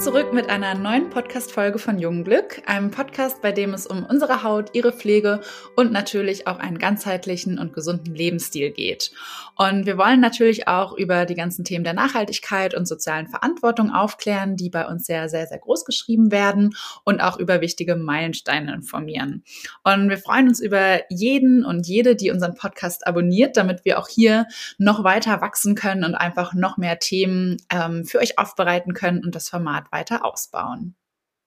zurück mit einer neuen Podcast-Folge von Jungenglück, einem Podcast, bei dem es um unsere Haut, ihre Pflege und natürlich auch einen ganzheitlichen und gesunden Lebensstil geht. Und wir wollen natürlich auch über die ganzen Themen der Nachhaltigkeit und sozialen Verantwortung aufklären, die bei uns sehr, sehr, sehr groß geschrieben werden und auch über wichtige Meilensteine informieren. Und wir freuen uns über jeden und jede, die unseren Podcast abonniert, damit wir auch hier noch weiter wachsen können und einfach noch mehr Themen ähm, für euch aufbereiten können und das Format weiter ausbauen.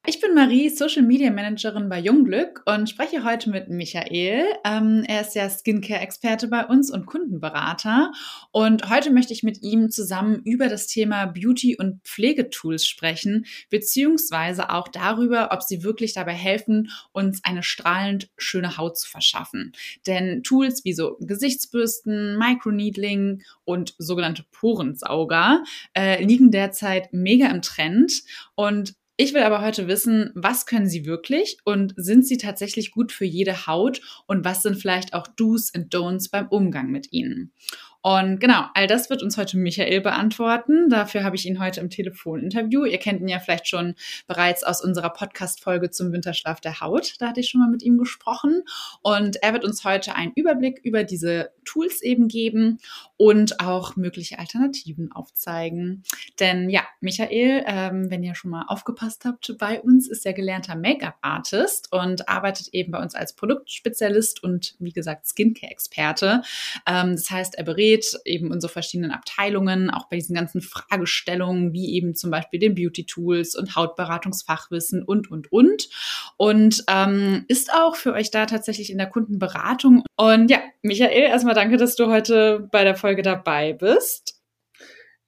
Ich bin Marie, Social Media Managerin bei Jungglück und spreche heute mit Michael. Ähm, er ist ja Skincare-Experte bei uns und Kundenberater. Und heute möchte ich mit ihm zusammen über das Thema Beauty- und Pflegetools sprechen, beziehungsweise auch darüber, ob sie wirklich dabei helfen, uns eine strahlend schöne Haut zu verschaffen. Denn Tools wie so Gesichtsbürsten, Microneedling und sogenannte Porensauger äh, liegen derzeit mega im Trend. Und ich will aber heute wissen, was können sie wirklich und sind sie tatsächlich gut für jede Haut und was sind vielleicht auch Do's und Don'ts beim Umgang mit ihnen? Und genau, all das wird uns heute Michael beantworten. Dafür habe ich ihn heute im Telefoninterview. Ihr kennt ihn ja vielleicht schon bereits aus unserer Podcast-Folge zum Winterschlaf der Haut. Da hatte ich schon mal mit ihm gesprochen. Und er wird uns heute einen Überblick über diese Tools eben geben und auch mögliche Alternativen aufzeigen. Denn ja, Michael, ähm, wenn ihr schon mal aufgepasst habt, bei uns ist er gelernter Make-up-Artist und arbeitet eben bei uns als Produktspezialist und wie gesagt Skincare-Experte. Ähm, das heißt, er berät eben unsere verschiedenen Abteilungen, auch bei diesen ganzen Fragestellungen, wie eben zum Beispiel den Beauty-Tools und Hautberatungsfachwissen und, und, und. Und ähm, ist auch für euch da tatsächlich in der Kundenberatung. Und ja, Michael, erstmal danke, dass du heute bei der Folge dabei bist.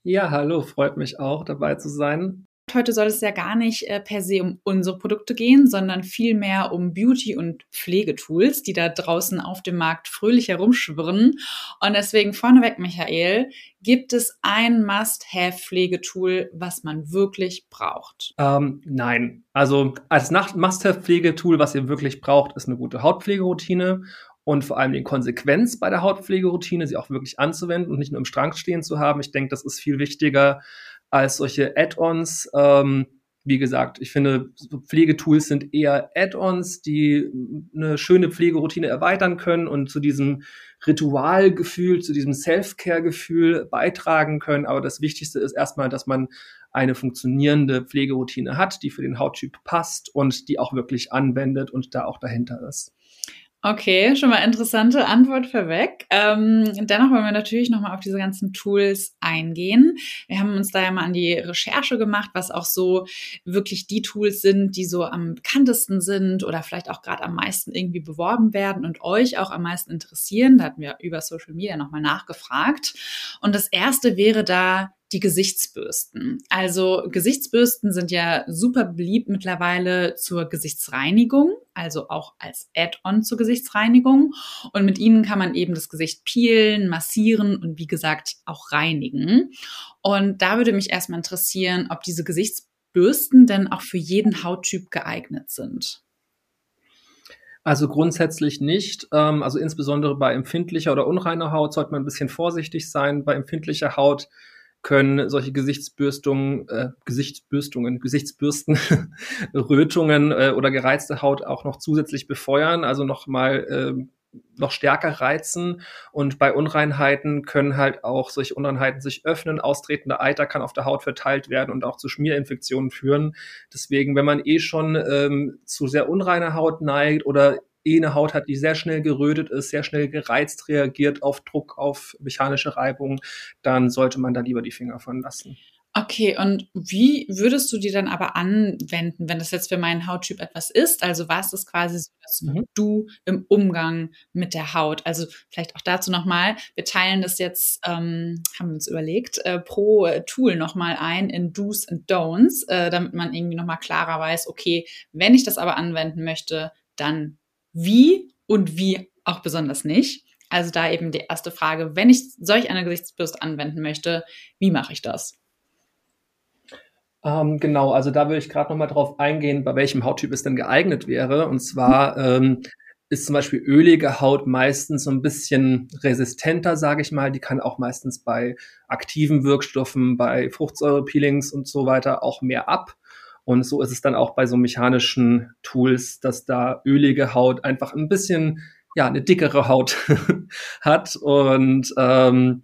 Ja, hallo, freut mich auch dabei zu sein. Heute soll es ja gar nicht äh, per se um unsere Produkte gehen, sondern vielmehr um Beauty- und Pflegetools, die da draußen auf dem Markt fröhlich herumschwirren. Und deswegen vorneweg, Michael, gibt es ein Must-Have-Pflegetool, was man wirklich braucht? Ähm, nein. Also als Must-Have-Pflegetool, was ihr wirklich braucht, ist eine gute Hautpflegeroutine und vor allem die Konsequenz bei der Hautpflegeroutine, sie auch wirklich anzuwenden und nicht nur im Strang stehen zu haben. Ich denke, das ist viel wichtiger als solche Add-ons. Ähm, wie gesagt, ich finde, Pflegetools sind eher Add-ons, die eine schöne Pflegeroutine erweitern können und zu diesem Ritualgefühl, zu diesem Self-Care-Gefühl beitragen können. Aber das Wichtigste ist erstmal, dass man eine funktionierende Pflegeroutine hat, die für den Hauttyp passt und die auch wirklich anwendet und da auch dahinter ist. Okay, schon mal interessante Antwort vorweg. Ähm, dennoch wollen wir natürlich nochmal auf diese ganzen Tools eingehen. Wir haben uns da ja mal an die Recherche gemacht, was auch so wirklich die Tools sind, die so am bekanntesten sind oder vielleicht auch gerade am meisten irgendwie beworben werden und euch auch am meisten interessieren. Da hatten wir über Social Media nochmal nachgefragt. Und das erste wäre da die Gesichtsbürsten. Also Gesichtsbürsten sind ja super beliebt mittlerweile zur Gesichtsreinigung, also auch als Add-on zur Gesichtsreinigung. Und mit ihnen kann man eben das Gesicht peelen, massieren und wie gesagt auch reinigen. Und da würde mich erstmal interessieren, ob diese Gesichtsbürsten denn auch für jeden Hauttyp geeignet sind. Also grundsätzlich nicht. Ähm, also insbesondere bei empfindlicher oder unreiner Haut sollte man ein bisschen vorsichtig sein. Bei empfindlicher Haut können solche Gesichtsbürstungen, äh, Gesichtsbürstungen, Gesichtsbürsten, Rötungen äh, oder gereizte Haut auch noch zusätzlich befeuern, also nochmal äh, noch stärker reizen. Und bei Unreinheiten können halt auch solche Unreinheiten sich öffnen. Austretender Eiter kann auf der Haut verteilt werden und auch zu Schmierinfektionen führen. Deswegen, wenn man eh schon ähm, zu sehr unreiner Haut neigt oder eh eine Haut hat, die sehr schnell gerötet ist, sehr schnell gereizt reagiert auf Druck, auf mechanische Reibung, dann sollte man da lieber die Finger von lassen. Okay, und wie würdest du die dann aber anwenden, wenn das jetzt für meinen Hauttyp etwas ist? Also was ist quasi so, dass mhm. du im Umgang mit der Haut? Also vielleicht auch dazu nochmal, wir teilen das jetzt, ähm, haben wir uns überlegt, äh, pro Tool nochmal ein in Do's und Don'ts, äh, damit man irgendwie nochmal klarer weiß, okay, wenn ich das aber anwenden möchte, dann wie und wie auch besonders nicht. Also da eben die erste Frage, wenn ich solch eine Gesichtsbürste anwenden möchte, wie mache ich das? Ähm, genau, also da würde ich gerade noch mal drauf eingehen, bei welchem Hauttyp es denn geeignet wäre. Und zwar ähm, ist zum Beispiel ölige Haut meistens so ein bisschen resistenter, sage ich mal. Die kann auch meistens bei aktiven Wirkstoffen, bei Fruchtsäurepeelings und so weiter auch mehr ab. Und so ist es dann auch bei so mechanischen Tools, dass da ölige Haut einfach ein bisschen, ja, eine dickere Haut hat. Und ähm,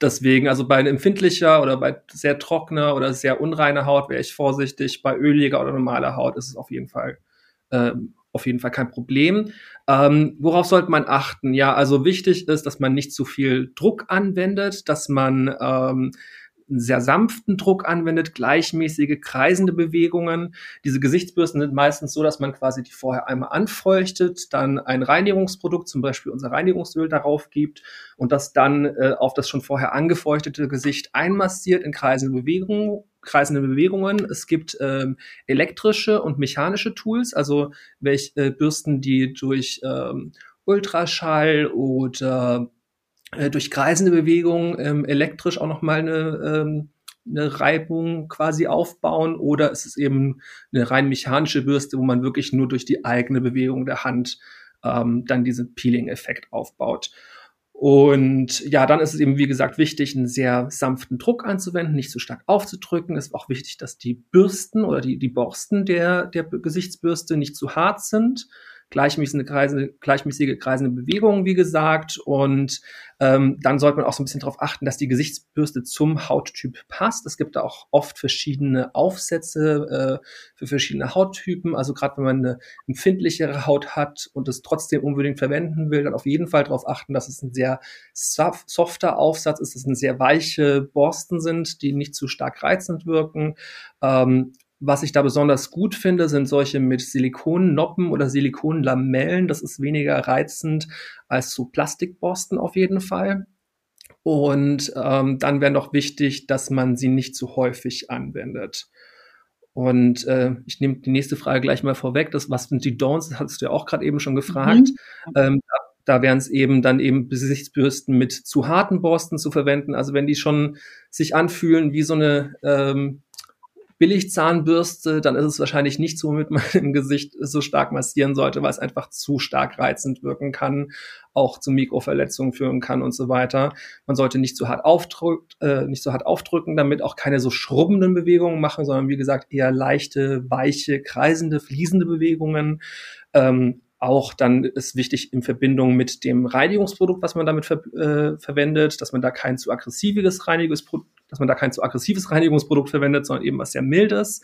deswegen, also bei empfindlicher oder bei sehr trockener oder sehr unreiner Haut wäre ich vorsichtig. Bei öliger oder normaler Haut ist es auf jeden Fall ähm, auf jeden Fall kein Problem. Ähm, worauf sollte man achten? Ja, also wichtig ist, dass man nicht zu viel Druck anwendet, dass man ähm, einen sehr sanften Druck anwendet, gleichmäßige kreisende Bewegungen. Diese Gesichtsbürsten sind meistens so, dass man quasi die vorher einmal anfeuchtet, dann ein Reinigungsprodukt, zum Beispiel unser Reinigungsöl, darauf gibt und das dann äh, auf das schon vorher angefeuchtete Gesicht einmassiert in kreisende Bewegungen kreisende Bewegungen. Es gibt ähm, elektrische und mechanische Tools, also welche äh, Bürsten, die durch ähm, Ultraschall oder äh, durch kreisende Bewegungen ähm, elektrisch auch nochmal eine, ähm, eine Reibung quasi aufbauen oder es ist eben eine rein mechanische Bürste, wo man wirklich nur durch die eigene Bewegung der Hand ähm, dann diesen Peeling-Effekt aufbaut. Und ja, dann ist es eben, wie gesagt, wichtig, einen sehr sanften Druck anzuwenden, nicht zu stark aufzudrücken. Es ist auch wichtig, dass die Bürsten oder die, die Borsten der, der Gesichtsbürste nicht zu hart sind gleichmäßige kreisende, gleichmäßige kreisende Bewegungen, wie gesagt. Und ähm, dann sollte man auch so ein bisschen darauf achten, dass die Gesichtsbürste zum Hauttyp passt. Es gibt da auch oft verschiedene Aufsätze äh, für verschiedene Hauttypen. Also gerade wenn man eine empfindlichere Haut hat und es trotzdem unbedingt verwenden will, dann auf jeden Fall darauf achten, dass es ein sehr softer Aufsatz ist, dass es sehr weiche Borsten sind, die nicht zu stark reizend wirken. Ähm, was ich da besonders gut finde, sind solche mit Silikonnoppen oder Silikonlamellen. Das ist weniger reizend als so Plastikborsten auf jeden Fall. Und ähm, dann wäre noch wichtig, dass man sie nicht zu häufig anwendet. Und äh, ich nehme die nächste Frage gleich mal vorweg. Das, was sind die Don'ts? Das hast du ja auch gerade eben schon gefragt. Mhm. Ähm, da, da wären es eben dann eben Gesichtsbürsten mit zu harten Borsten zu verwenden. Also wenn die schon sich anfühlen wie so eine ähm, Billigzahnbürste, dann ist es wahrscheinlich nicht so, womit man im Gesicht so stark massieren sollte, weil es einfach zu stark reizend wirken kann, auch zu Mikroverletzungen führen kann und so weiter. Man sollte nicht zu hart aufdrückt, äh, nicht so hart aufdrücken, damit auch keine so schrubbenden Bewegungen machen, sondern wie gesagt eher leichte, weiche, kreisende, fließende Bewegungen. Ähm, auch dann ist wichtig in Verbindung mit dem Reinigungsprodukt, was man damit ver äh, verwendet, dass man da kein zu aggressives Reinigungsprodukt, dass man da kein zu aggressives Reinigungsprodukt verwendet, sondern eben was sehr mildes.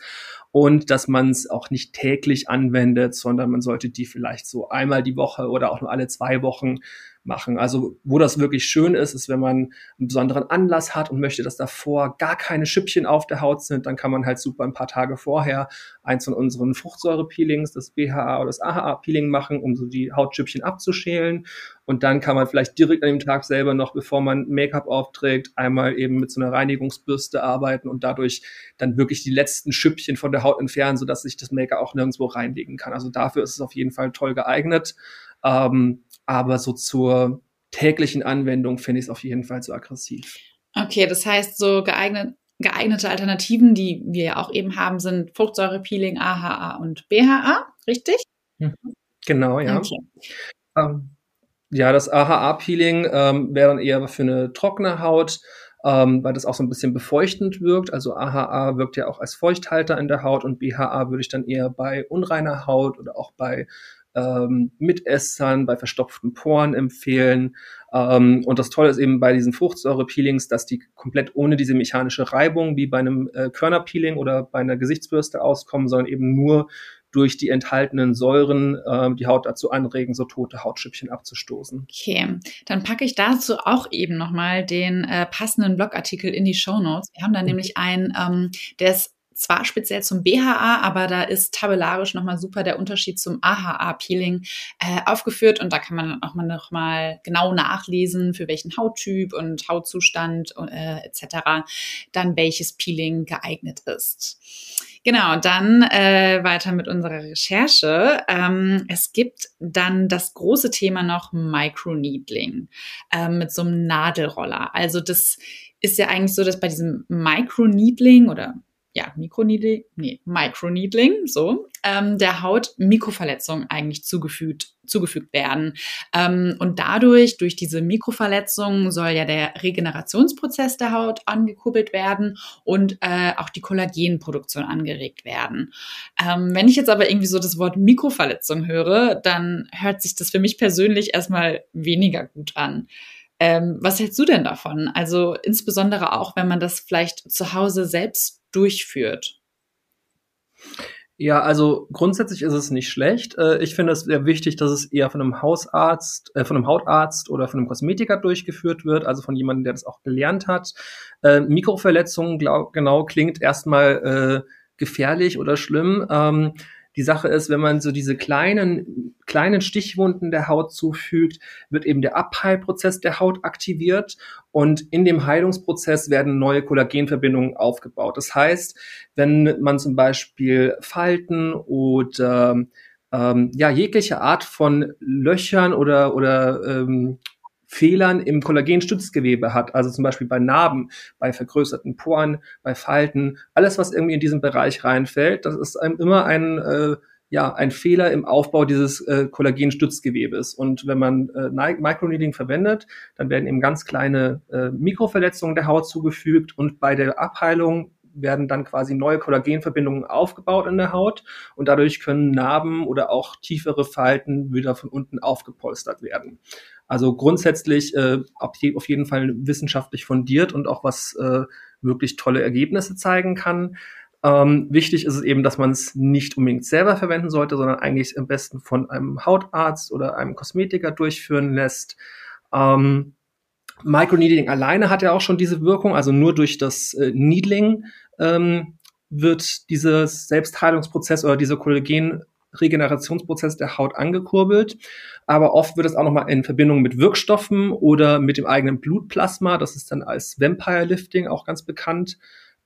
Und dass man es auch nicht täglich anwendet, sondern man sollte die vielleicht so einmal die Woche oder auch nur alle zwei Wochen machen. Also wo das wirklich schön ist, ist, wenn man einen besonderen Anlass hat und möchte, dass davor gar keine Schüppchen auf der Haut sind, dann kann man halt super ein paar Tage vorher eins von unseren Fruchtsäure-Peelings, das BHA oder das AHA-Peeling machen, um so die Hautschüppchen abzuschälen. Und dann kann man vielleicht direkt an dem Tag selber noch, bevor man Make-up aufträgt, einmal eben mit so einer Reinigungsbürste arbeiten und dadurch dann wirklich die letzten Schüppchen von der Haut entfernen, sodass sich das Make-up auch nirgendwo reinlegen kann. Also dafür ist es auf jeden Fall toll geeignet. Ähm, aber so zur täglichen Anwendung finde ich es auf jeden Fall zu aggressiv. Okay, das heißt, so geeignet, geeignete Alternativen, die wir ja auch eben haben, sind Fruchtsäurepeeling, AHA und BHA, richtig? Mhm. Genau, ja. Okay. Ähm, ja, das AHA-Peeling ähm, wäre dann eher für eine trockene Haut, ähm, weil das auch so ein bisschen befeuchtend wirkt. Also AHA wirkt ja auch als Feuchthalter in der Haut und BHA würde ich dann eher bei unreiner Haut oder auch bei ähm, Mitessern, bei verstopften Poren empfehlen. Ähm, und das Tolle ist eben bei diesen Fruchtsäure-Peelings, dass die komplett ohne diese mechanische Reibung wie bei einem äh, Körnerpeeling oder bei einer Gesichtsbürste auskommen, sondern eben nur durch die enthaltenen Säuren äh, die Haut dazu anregen, so tote Hautschüppchen abzustoßen. Okay, dann packe ich dazu auch eben nochmal den äh, passenden Blogartikel in die Show Notes. Wir haben da mhm. nämlich einen, ähm, der ist zwar speziell zum BHA, aber da ist tabellarisch nochmal super der Unterschied zum AHA-Peeling äh, aufgeführt und da kann man auch mal nochmal genau nachlesen, für welchen Hauttyp und Hautzustand äh, etc. dann welches Peeling geeignet ist. Genau, dann äh, weiter mit unserer Recherche. Ähm, es gibt dann das große Thema noch Microneedling äh, mit so einem Nadelroller. Also das ist ja eigentlich so, dass bei diesem Microneedling oder ja, Mikroneedling, nee, Microneedling, so, ähm, der Haut Mikroverletzungen eigentlich zugefügt, zugefügt werden. Ähm, und dadurch, durch diese Mikroverletzungen, soll ja der Regenerationsprozess der Haut angekurbelt werden und äh, auch die Kollagenproduktion angeregt werden. Ähm, wenn ich jetzt aber irgendwie so das Wort Mikroverletzung höre, dann hört sich das für mich persönlich erstmal weniger gut an. Ähm, was hältst du denn davon? Also insbesondere auch, wenn man das vielleicht zu Hause selbst durchführt? Ja, also grundsätzlich ist es nicht schlecht. Äh, ich finde es sehr wichtig, dass es eher von einem Hausarzt, äh, von einem Hautarzt oder von einem Kosmetiker durchgeführt wird, also von jemandem, der das auch gelernt hat. Äh, Mikroverletzungen, glaub, genau, klingt erstmal äh, gefährlich oder schlimm. Ähm, die Sache ist, wenn man so diese kleinen, kleinen Stichwunden der Haut zufügt, wird eben der Abheilprozess der Haut aktiviert und in dem Heilungsprozess werden neue Kollagenverbindungen aufgebaut. Das heißt, wenn man zum Beispiel Falten oder ähm, ja, jegliche Art von Löchern oder, oder ähm, Fehlern im Kollagenstützgewebe hat, also zum Beispiel bei Narben, bei vergrößerten Poren, bei Falten, alles, was irgendwie in diesen Bereich reinfällt, das ist einem immer ein, äh, ja, ein Fehler im Aufbau dieses äh, Kollagenstützgewebes. Und wenn man äh, Microneedling verwendet, dann werden eben ganz kleine äh, Mikroverletzungen der Haut zugefügt und bei der Abheilung werden dann quasi neue Kollagenverbindungen aufgebaut in der Haut und dadurch können Narben oder auch tiefere Falten wieder von unten aufgepolstert werden. Also grundsätzlich äh, auf jeden Fall wissenschaftlich fundiert und auch was äh, wirklich tolle Ergebnisse zeigen kann. Ähm, wichtig ist es eben, dass man es nicht unbedingt selber verwenden sollte, sondern eigentlich am besten von einem Hautarzt oder einem Kosmetiker durchführen lässt. Ähm, Microneedling alleine hat ja auch schon diese Wirkung, also nur durch das äh, Needling ähm, wird dieses Selbstheilungsprozess oder diese Kollagen Regenerationsprozess der Haut angekurbelt. Aber oft wird es auch nochmal in Verbindung mit Wirkstoffen oder mit dem eigenen Blutplasma, das ist dann als Vampire Lifting auch ganz bekannt,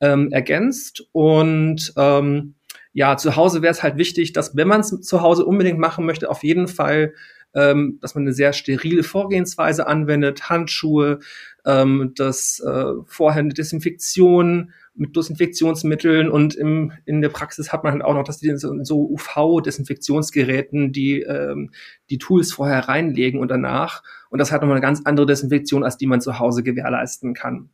ähm, ergänzt. Und ähm, ja, zu Hause wäre es halt wichtig, dass wenn man es zu Hause unbedingt machen möchte, auf jeden Fall ähm, dass man eine sehr sterile Vorgehensweise anwendet, Handschuhe, ähm, dass äh, vorher eine Desinfektion mit Desinfektionsmitteln und im, in der Praxis hat man halt auch noch, dass die so, so UV-Desinfektionsgeräten, die ähm, die Tools vorher reinlegen und danach. Und das hat nochmal eine ganz andere Desinfektion, als die man zu Hause gewährleisten kann.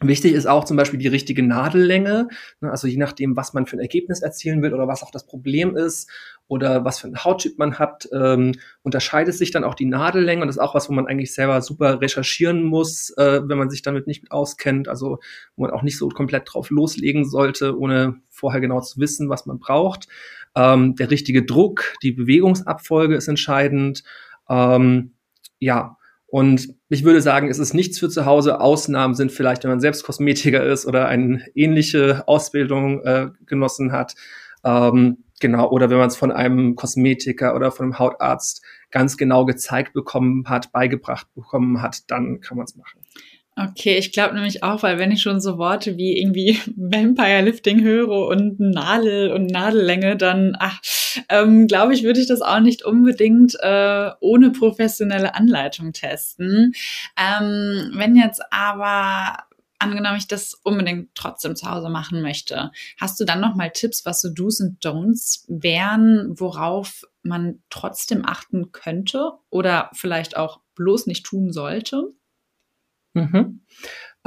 Wichtig ist auch zum Beispiel die richtige Nadellänge, ne, also je nachdem, was man für ein Ergebnis erzielen will oder was auch das Problem ist oder was für einen Hauttyp man hat, ähm, unterscheidet sich dann auch die Nadellänge und das ist auch was, wo man eigentlich selber super recherchieren muss, äh, wenn man sich damit nicht auskennt, also wo man auch nicht so komplett drauf loslegen sollte, ohne vorher genau zu wissen, was man braucht. Ähm, der richtige Druck, die Bewegungsabfolge ist entscheidend. Ähm, ja, und ich würde sagen, es ist nichts für zu Hause. Ausnahmen sind vielleicht, wenn man selbst Kosmetiker ist oder eine ähnliche Ausbildung äh, genossen hat. Ähm, genau, oder wenn man es von einem Kosmetiker oder von einem Hautarzt ganz genau gezeigt bekommen hat, beigebracht bekommen hat, dann kann man es machen. Okay, ich glaube nämlich auch, weil wenn ich schon so Worte wie irgendwie Vampire Lifting höre und Nadel und Nadellänge, dann ach, ähm, glaube ich, würde ich das auch nicht unbedingt äh, ohne professionelle Anleitung testen. Ähm, wenn jetzt aber angenommen ich das unbedingt trotzdem zu Hause machen möchte, hast du dann noch mal Tipps, was so Do's und Don'ts wären, worauf man trotzdem achten könnte oder vielleicht auch bloß nicht tun sollte? Mhm.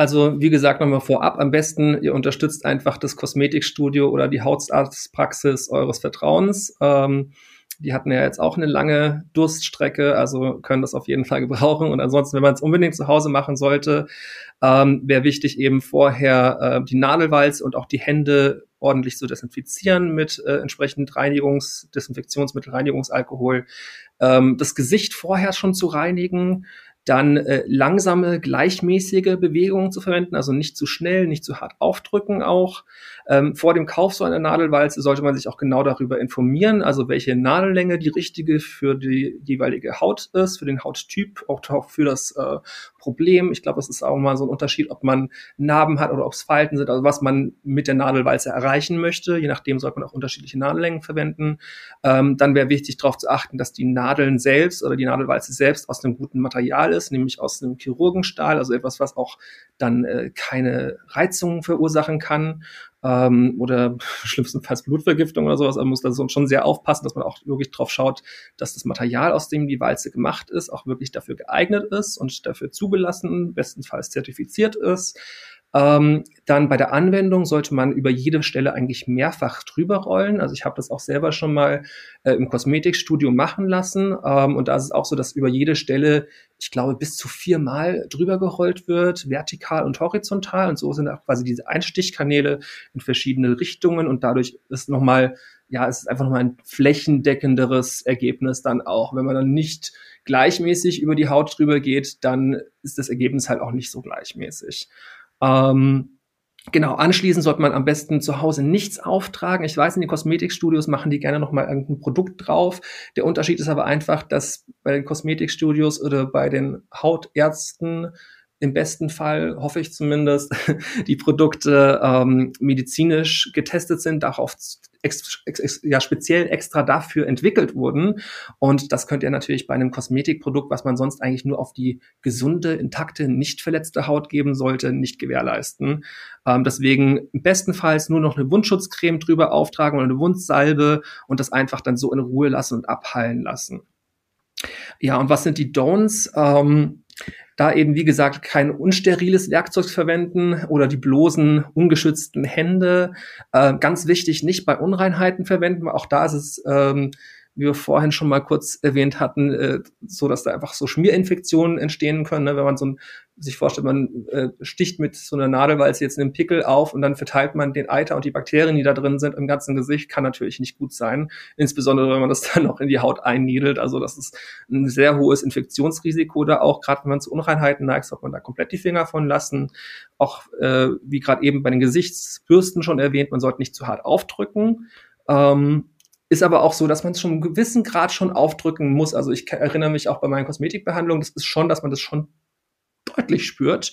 Also wie gesagt, nochmal vorab, am besten ihr unterstützt einfach das Kosmetikstudio oder die Hautarztpraxis eures Vertrauens. Ähm, die hatten ja jetzt auch eine lange Durststrecke, also können das auf jeden Fall gebrauchen. Und ansonsten, wenn man es unbedingt zu Hause machen sollte, ähm, wäre wichtig eben vorher äh, die Nadelwalze und auch die Hände ordentlich zu desinfizieren mit äh, entsprechend Reinigungs-, Desinfektionsmittel, Reinigungsalkohol. Ähm, das Gesicht vorher schon zu reinigen, dann äh, langsame, gleichmäßige Bewegungen zu verwenden, also nicht zu schnell, nicht zu hart aufdrücken auch. Ähm, vor dem Kauf so einer Nadelwalze sollte man sich auch genau darüber informieren, also welche Nadellänge die richtige für die jeweilige Haut ist, für den Hauttyp, auch für das äh, Problem. Ich glaube, es ist auch mal so ein Unterschied, ob man Narben hat oder ob es Falten sind, also was man mit der Nadelwalze erreichen möchte. Je nachdem sollte man auch unterschiedliche Nadellängen verwenden. Ähm, dann wäre wichtig darauf zu achten, dass die Nadeln selbst oder die Nadelwalze selbst aus einem guten Material ist, nämlich aus einem Chirurgenstahl, also etwas, was auch dann äh, keine Reizungen verursachen kann. Ähm, oder schlimmstenfalls Blutvergiftung oder sowas. Man muss da schon sehr aufpassen, dass man auch wirklich drauf schaut, dass das Material, aus dem die Walze gemacht ist, auch wirklich dafür geeignet ist und dafür zugelassen, bestenfalls zertifiziert ist. Ähm, dann bei der Anwendung sollte man über jede Stelle eigentlich mehrfach drüber rollen. Also ich habe das auch selber schon mal äh, im Kosmetikstudio machen lassen. Ähm, und da ist es auch so, dass über jede Stelle, ich glaube, bis zu viermal drüber gerollt wird, vertikal und horizontal. Und so sind auch quasi diese Einstichkanäle in verschiedene Richtungen. Und dadurch ist nochmal, ja, es ist einfach nochmal ein flächendeckenderes Ergebnis dann auch. Wenn man dann nicht gleichmäßig über die Haut drüber geht, dann ist das Ergebnis halt auch nicht so gleichmäßig. Ähm, Genau, anschließend sollte man am besten zu Hause nichts auftragen. Ich weiß, in den Kosmetikstudios machen die gerne nochmal irgendein Produkt drauf. Der Unterschied ist aber einfach, dass bei den Kosmetikstudios oder bei den Hautärzten im besten Fall, hoffe ich zumindest, die Produkte ähm, medizinisch getestet sind, darauf ex, ex, ja, speziell extra dafür entwickelt wurden. Und das könnt ihr natürlich bei einem Kosmetikprodukt, was man sonst eigentlich nur auf die gesunde, intakte, nicht verletzte Haut geben sollte, nicht gewährleisten. Ähm, deswegen bestenfalls nur noch eine Wundschutzcreme drüber auftragen oder eine Wundsalbe und das einfach dann so in Ruhe lassen und abheilen lassen. Ja, und was sind die Don'ts? Ähm, da eben, wie gesagt, kein unsteriles Werkzeug verwenden oder die bloßen, ungeschützten Hände. Äh, ganz wichtig, nicht bei Unreinheiten verwenden, auch da ist es ähm, wie wir vorhin schon mal kurz erwähnt hatten, äh, so dass da einfach so Schmierinfektionen entstehen können, ne? wenn man so ein, sich vorstellt, man äh, sticht mit so einer Nadelwalze jetzt einen Pickel auf und dann verteilt man den Eiter und die Bakterien, die da drin sind, im ganzen Gesicht, kann natürlich nicht gut sein. Insbesondere, wenn man das dann noch in die Haut einniedelt. Also das ist ein sehr hohes Infektionsrisiko da auch, gerade wenn man zu Unreinheiten neigt, sollte man da komplett die Finger von lassen. Auch äh, wie gerade eben bei den Gesichtsbürsten schon erwähnt, man sollte nicht zu hart aufdrücken. Ähm, ist aber auch so, dass man es schon einen gewissen Grad schon aufdrücken muss. Also ich erinnere mich auch bei meinen Kosmetikbehandlungen, das ist schon, dass man das schon deutlich spürt.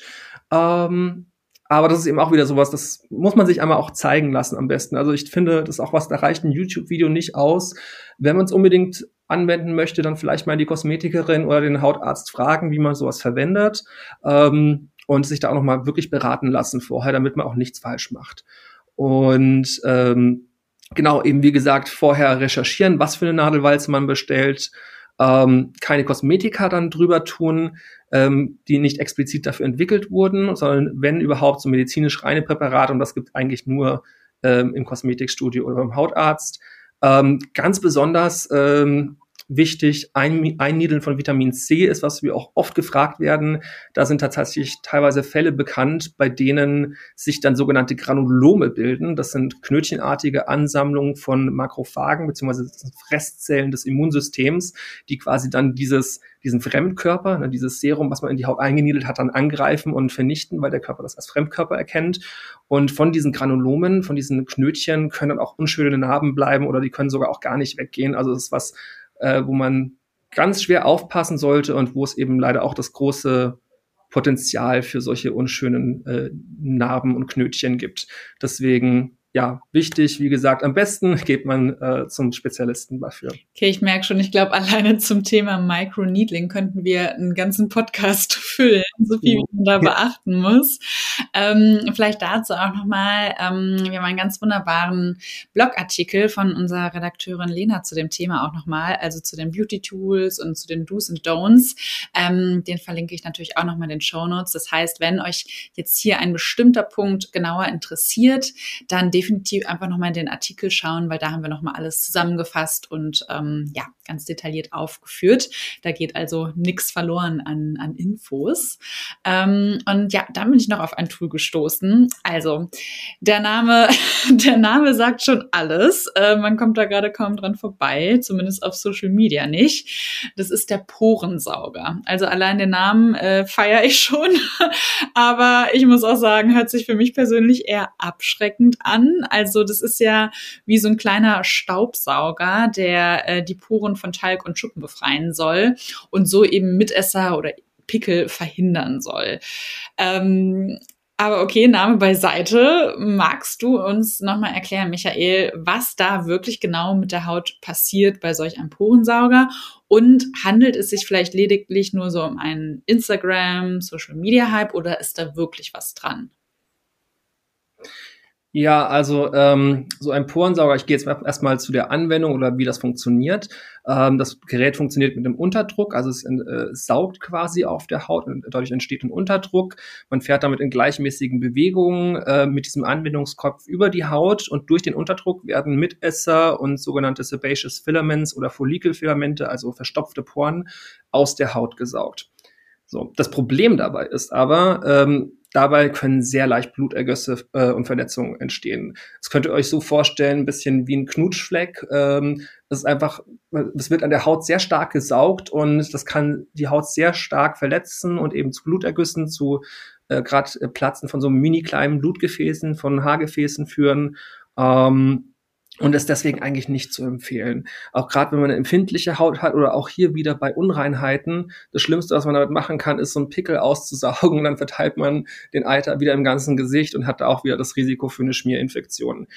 Ähm, aber das ist eben auch wieder sowas, das muss man sich einmal auch zeigen lassen am besten. Also ich finde, das ist auch was, da reicht ein YouTube-Video nicht aus. Wenn man es unbedingt anwenden möchte, dann vielleicht mal die Kosmetikerin oder den Hautarzt fragen, wie man sowas verwendet. Ähm, und sich da auch nochmal wirklich beraten lassen vorher, damit man auch nichts falsch macht. Und ähm, genau, eben wie gesagt, vorher recherchieren, was für eine Nadelwalze man bestellt, ähm, keine Kosmetika dann drüber tun, ähm, die nicht explizit dafür entwickelt wurden, sondern wenn überhaupt so medizinisch reine Präparate und das gibt eigentlich nur ähm, im Kosmetikstudio oder beim Hautarzt. Ähm, ganz besonders ähm, wichtig. Ein, Einniedeln von Vitamin C ist, was wir auch oft gefragt werden. Da sind tatsächlich teilweise Fälle bekannt, bei denen sich dann sogenannte Granulome bilden. Das sind knötchenartige Ansammlungen von Makrophagen bzw. Fresszellen des Immunsystems, die quasi dann dieses diesen Fremdkörper, ne, dieses Serum, was man in die Haut eingeniedelt hat, dann angreifen und vernichten, weil der Körper das als Fremdkörper erkennt. Und von diesen Granulomen, von diesen Knötchen können dann auch unschöne Narben bleiben oder die können sogar auch gar nicht weggehen. Also das ist was, äh, wo man ganz schwer aufpassen sollte und wo es eben leider auch das große Potenzial für solche unschönen äh, Narben und Knötchen gibt. Deswegen ja, wichtig, wie gesagt, am besten geht man äh, zum Spezialisten dafür. Okay, ich merke schon, ich glaube, alleine zum Thema Microneedling könnten wir einen ganzen Podcast füllen, so viel, wie man da beachten muss. Ähm, vielleicht dazu auch nochmal, ähm, wir haben einen ganz wunderbaren Blogartikel von unserer Redakteurin Lena zu dem Thema auch nochmal, also zu den Beauty Tools und zu den Do's und Don'ts. Ähm, den verlinke ich natürlich auch nochmal in den Show Notes. Das heißt, wenn euch jetzt hier ein bestimmter Punkt genauer interessiert, dann definitiv einfach nochmal in den Artikel schauen, weil da haben wir nochmal alles zusammengefasst und ähm, ja, ganz detailliert aufgeführt. Da geht also nichts verloren an, an Infos. Ähm, und ja, dann bin ich noch auf ein Tool gestoßen. Also, der Name, der Name sagt schon alles. Äh, man kommt da gerade kaum dran vorbei, zumindest auf Social Media nicht. Das ist der Porensauger. Also allein den Namen äh, feiere ich schon. Aber ich muss auch sagen, hört sich für mich persönlich eher abschreckend an also das ist ja wie so ein kleiner Staubsauger, der äh, die Poren von Talg und Schuppen befreien soll und so eben Mitesser oder Pickel verhindern soll. Ähm, aber okay, Name beiseite. Magst du uns nochmal erklären, Michael, was da wirklich genau mit der Haut passiert bei solch einem Porensauger? Und handelt es sich vielleicht lediglich nur so um einen Instagram, Social Media Hype oder ist da wirklich was dran? Ja, also ähm, so ein Porensauger, ich gehe jetzt erstmal zu der Anwendung oder wie das funktioniert. Ähm, das Gerät funktioniert mit einem Unterdruck, also es äh, saugt quasi auf der Haut und dadurch entsteht ein Unterdruck. Man fährt damit in gleichmäßigen Bewegungen äh, mit diesem Anwendungskopf über die Haut und durch den Unterdruck werden Mitesser und sogenannte sebaceous Filaments oder Follikelfilamente, also verstopfte Poren, aus der Haut gesaugt. So, das Problem dabei ist aber, ähm, Dabei können sehr leicht Blutergüsse äh, und Verletzungen entstehen. Das könnt ihr euch so vorstellen, ein bisschen wie ein Knutschfleck. Ähm, das ist einfach, es wird an der Haut sehr stark gesaugt und das kann die Haut sehr stark verletzen und eben zu Blutergüssen, zu äh, gerade Platzen von so mini kleinen Blutgefäßen, von Haargefäßen führen. Ähm, und ist deswegen eigentlich nicht zu empfehlen. Auch gerade wenn man eine empfindliche Haut hat oder auch hier wieder bei Unreinheiten. Das Schlimmste, was man damit machen kann, ist so einen Pickel auszusaugen und dann verteilt man den Eiter wieder im ganzen Gesicht und hat da auch wieder das Risiko für eine Schmierinfektion.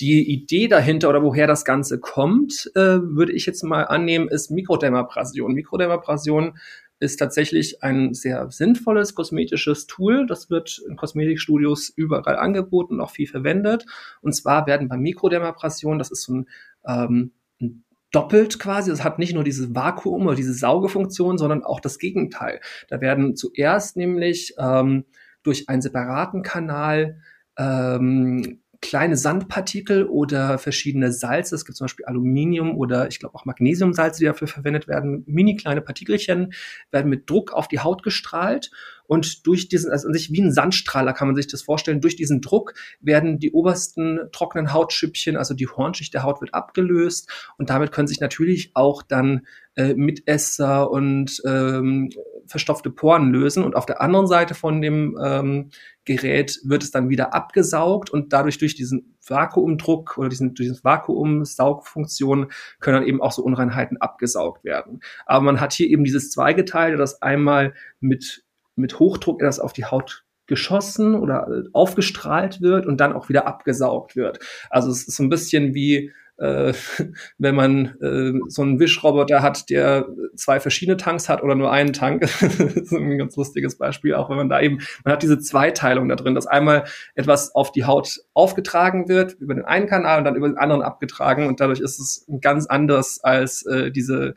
Die Idee dahinter oder woher das Ganze kommt, äh, würde ich jetzt mal annehmen, ist Mikrodermabrasion. Mikrodermabrasion ist tatsächlich ein sehr sinnvolles kosmetisches Tool. Das wird in Kosmetikstudios überall angeboten und auch viel verwendet. Und zwar werden bei Mikrodermabrasion, das ist so ein, ähm, ein doppelt quasi. Das hat nicht nur dieses Vakuum oder diese Saugefunktion, sondern auch das Gegenteil. Da werden zuerst nämlich ähm, durch einen separaten Kanal ähm, kleine Sandpartikel oder verschiedene Salze. Es gibt zum Beispiel Aluminium oder ich glaube auch Magnesiumsalze, die dafür verwendet werden. Mini kleine Partikelchen werden mit Druck auf die Haut gestrahlt und durch diesen, also an sich wie ein Sandstrahler kann man sich das vorstellen, durch diesen Druck werden die obersten trockenen Hautschüppchen, also die Hornschicht der Haut wird abgelöst und damit können sich natürlich auch dann äh, Mitesser und ähm, verstopfte Poren lösen. Und auf der anderen Seite von dem ähm, Gerät wird es dann wieder abgesaugt und dadurch durch diesen Vakuumdruck oder diesen, durch diese Vakuumsaugfunktion können dann eben auch so Unreinheiten abgesaugt werden. Aber man hat hier eben dieses Zweigeteilte, das einmal mit mit Hochdruck das auf die Haut geschossen oder äh, aufgestrahlt wird und dann auch wieder abgesaugt wird. Also es ist so ein bisschen wie äh, wenn man äh, so einen Wischroboter hat, der zwei verschiedene Tanks hat oder nur einen Tank. das ist ein ganz lustiges Beispiel, auch wenn man da eben, man hat diese Zweiteilung da drin, dass einmal etwas auf die Haut aufgetragen wird über den einen Kanal und dann über den anderen abgetragen und dadurch ist es ganz anders als äh, diese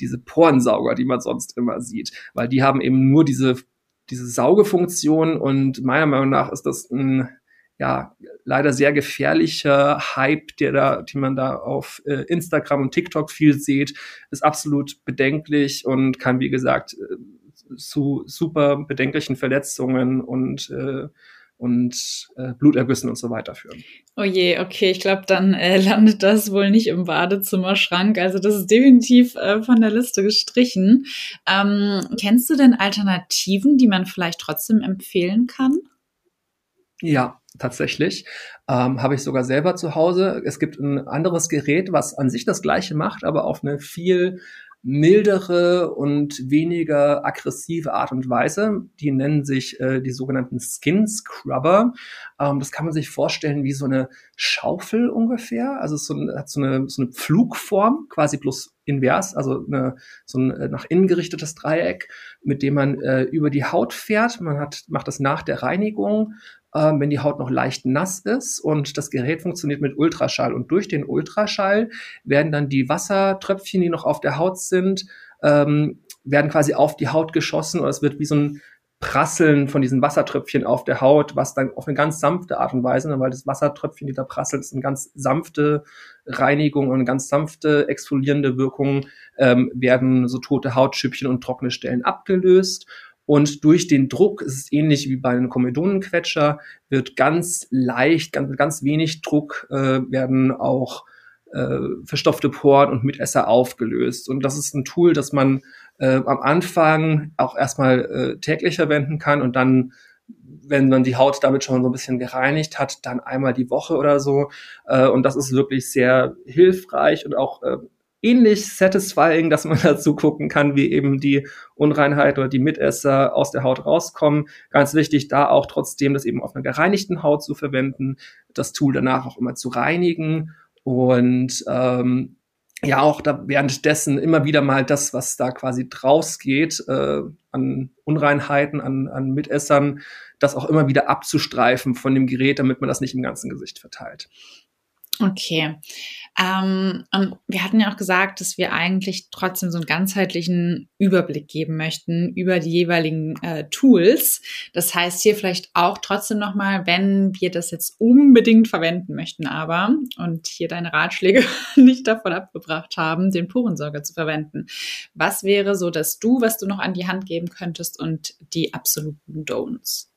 diese Porensauger, die man sonst immer sieht, weil die haben eben nur diese diese Saugefunktion und meiner Meinung nach ist das ein ja leider sehr gefährlicher Hype, der da, die man da auf äh, Instagram und TikTok viel sieht, ist absolut bedenklich und kann wie gesagt äh, zu super bedenklichen Verletzungen und äh, und äh, Blutergüssen und so weiter führen. Oh je, okay, ich glaube, dann äh, landet das wohl nicht im Badezimmerschrank. Also das ist definitiv äh, von der Liste gestrichen. Ähm, kennst du denn Alternativen, die man vielleicht trotzdem empfehlen kann? Ja, tatsächlich. Ähm, Habe ich sogar selber zu Hause. Es gibt ein anderes Gerät, was an sich das gleiche macht, aber auf eine viel mildere und weniger aggressive Art und Weise. Die nennen sich äh, die sogenannten Skin Scrubber. Ähm, das kann man sich vorstellen wie so eine Schaufel ungefähr. Also es so eine, hat so eine, so eine Pflugform, quasi bloß invers, also eine, so ein äh, nach innen gerichtetes Dreieck, mit dem man äh, über die Haut fährt. Man hat, macht das nach der Reinigung, äh, wenn die Haut noch leicht nass ist und das Gerät funktioniert mit Ultraschall. Und durch den Ultraschall werden dann die Wassertröpfchen, die noch auf der Haut sind, ähm, werden quasi auf die Haut geschossen oder es wird wie so ein Prasseln von diesen Wassertröpfchen auf der Haut, was dann auf eine ganz sanfte Art und Weise, weil das Wassertröpfchen, die da prasselt, ist eine ganz sanfte Reinigung und eine ganz sanfte exfolierende Wirkung, ähm, werden so tote Hautschüppchen und trockene Stellen abgelöst. Und durch den Druck, es ist ähnlich wie bei einem Komedonenquetscher, wird ganz leicht, ganz, ganz wenig Druck, äh, werden auch äh, verstopfte Poren und Mitesser aufgelöst. Und das ist ein Tool, das man äh, am Anfang auch erstmal äh, täglich verwenden kann und dann wenn man die Haut damit schon so ein bisschen gereinigt hat, dann einmal die Woche oder so. Äh, und das ist wirklich sehr hilfreich und auch äh, ähnlich satisfying, dass man dazu gucken kann, wie eben die Unreinheit oder die Mitesser aus der Haut rauskommen. Ganz wichtig, da auch trotzdem das eben auf einer gereinigten Haut zu verwenden, das Tool danach auch immer zu reinigen und ähm, ja auch da währenddessen immer wieder mal das, was da quasi draus geht, äh, an Unreinheiten, an, an Mitessern, das auch immer wieder abzustreifen von dem Gerät, damit man das nicht im ganzen Gesicht verteilt. Okay. Ähm, und wir hatten ja auch gesagt, dass wir eigentlich trotzdem so einen ganzheitlichen Überblick geben möchten über die jeweiligen äh, Tools. Das heißt hier vielleicht auch trotzdem nochmal, wenn wir das jetzt unbedingt verwenden möchten, aber und hier deine Ratschläge nicht davon abgebracht haben, den Porensauger zu verwenden. Was wäre so das Du, was du noch an die Hand geben könntest und die absoluten Don'ts?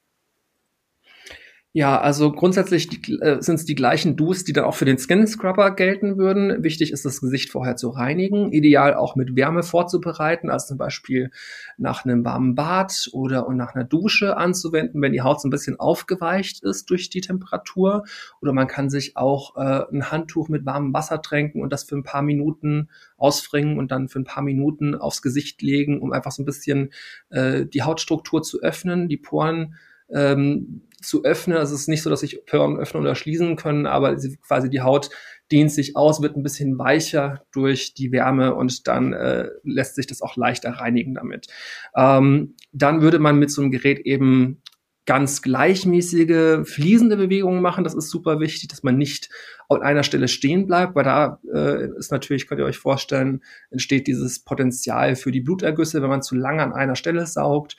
Ja, also grundsätzlich äh, sind es die gleichen Do's, die dann auch für den Skin Scrubber gelten würden. Wichtig ist, das Gesicht vorher zu reinigen, ideal auch mit Wärme vorzubereiten, also zum Beispiel nach einem warmen Bad oder nach einer Dusche anzuwenden, wenn die Haut so ein bisschen aufgeweicht ist durch die Temperatur. Oder man kann sich auch äh, ein Handtuch mit warmem Wasser tränken und das für ein paar Minuten ausfringen und dann für ein paar Minuten aufs Gesicht legen, um einfach so ein bisschen äh, die Hautstruktur zu öffnen, die Poren ähm, zu öffnen. Also es ist nicht so, dass sich Poren öffnen oder schließen können, aber quasi die Haut dehnt sich aus, wird ein bisschen weicher durch die Wärme und dann äh, lässt sich das auch leichter reinigen damit. Ähm, dann würde man mit so einem Gerät eben ganz gleichmäßige, fließende Bewegungen machen. Das ist super wichtig, dass man nicht an einer Stelle stehen bleibt, weil da äh, ist natürlich, könnt ihr euch vorstellen, entsteht dieses Potenzial für die Blutergüsse, wenn man zu lange an einer Stelle saugt.